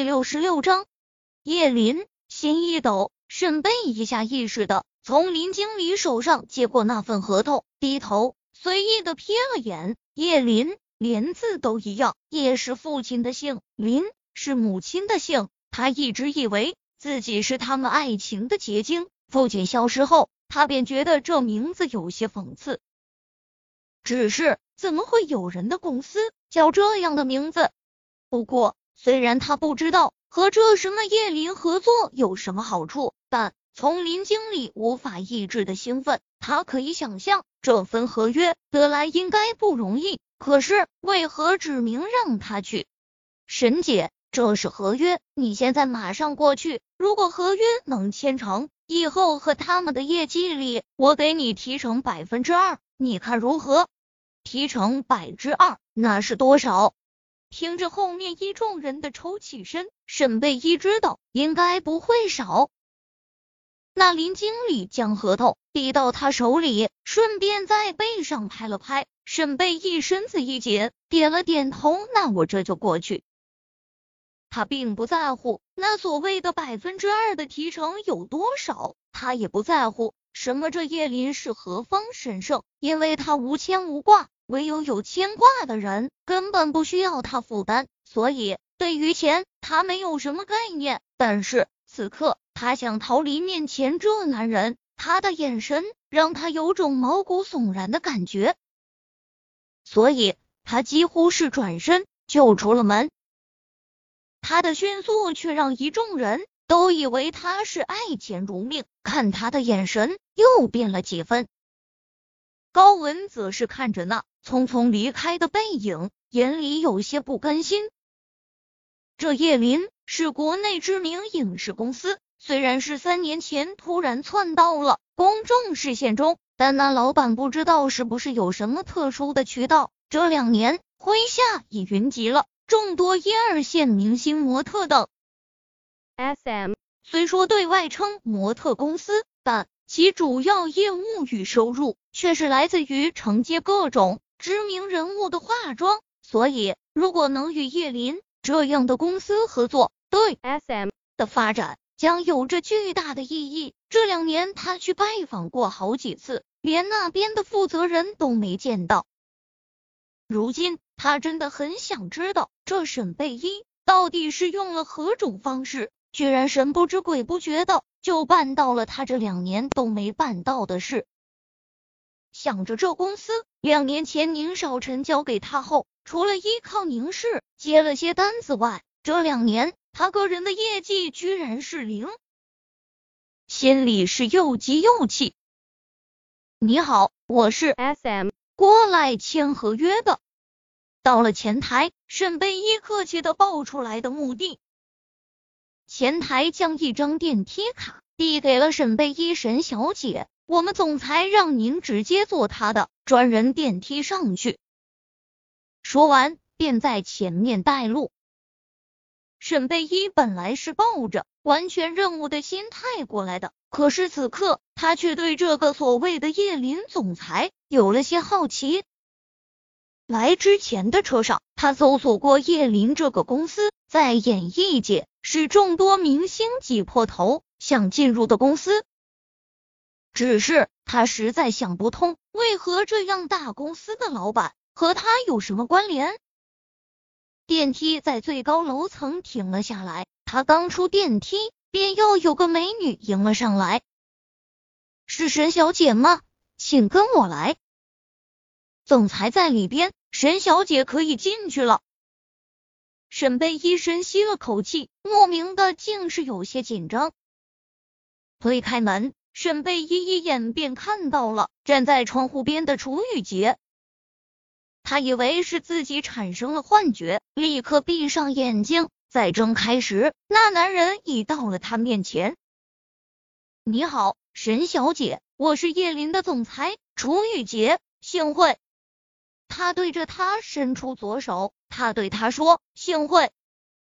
第六十六章，叶林心一抖，沈贝一下意识的从林经理手上接过那份合同，低头随意的瞥了眼。叶林连字都一样，叶是父亲的姓，林是母亲的姓。他一直以为自己是他们爱情的结晶。父亲消失后，他便觉得这名字有些讽刺。只是怎么会有人的公司叫这样的名字？不过。虽然他不知道和这什么叶林合作有什么好处，但从林经理无法抑制的兴奋，他可以想象这份合约得来应该不容易。可是为何指明让他去？沈姐，这是合约，你现在马上过去。如果合约能签成，以后和他们的业绩里，我给你提成百分之二，你看如何？提成百分之二，那是多少？听着后面一众人的抽泣声，沈贝依知道应该不会少。那林经理将合同递到他手里，顺便在背上拍了拍。沈贝一身子一紧，点了点头。那我这就过去。他并不在乎那所谓的百分之二的提成有多少，他也不在乎什么这叶林是何方神圣，因为他无牵无挂。唯有有牵挂的人，根本不需要他负担，所以对于钱，他没有什么概念。但是此刻，他想逃离面前这男人，他的眼神让他有种毛骨悚然的感觉，所以他几乎是转身就出了门。他的迅速却让一众人都以为他是爱钱如命，看他的眼神又变了几分。高文则是看着那。匆匆离开的背影，眼里有些不甘心。这叶林是国内知名影视公司，虽然是三年前突然窜到了公众视线中，但那老板不知道是不是有什么特殊的渠道，这两年麾下已云集了众多一二线明星、模特等。S.M. 虽说对外称模特公司，但其主要业务与收入却是来自于承接各种。知名人物的化妆，所以如果能与叶林这样的公司合作，对 S.M. 的发展将有着巨大的意义。这两年他去拜访过好几次，连那边的负责人都没见到。如今他真的很想知道，这沈贝依到底是用了何种方式，居然神不知鬼不觉的就办到了他这两年都没办到的事。想着这公司两年前宁少臣交给他后，除了依靠宁氏接了些单子外，这两年他个人的业绩居然是零，心里是又急又气。你好，我是 S.M. 过来签合约的。到了前台，沈贝依客气的报出来的目的。前台将一张电梯卡递给了沈贝依沈小姐。我们总裁让您直接坐他的专人电梯上去。说完，便在前面带路。沈贝依本来是抱着完全任务的心态过来的，可是此刻他却对这个所谓的叶林总裁有了些好奇。来之前的车上，他搜索过叶林这个公司，在演艺界是众多明星挤破头想进入的公司。只是他实在想不通，为何这样大公司的老板和他有什么关联？电梯在最高楼层停了下来，他刚出电梯，便又有个美女迎了上来。是沈小姐吗？请跟我来。总裁在里边，沈小姐可以进去了。沈贝依深吸了口气，莫名的竟是有些紧张。推开门。沈贝依一眼便看到了站在窗户边的楚雨洁，他以为是自己产生了幻觉，立刻闭上眼睛，再睁开时，那男人已到了他面前。你好，沈小姐，我是叶林的总裁楚雨洁，幸会。他对着他伸出左手，他对他说：“幸会。”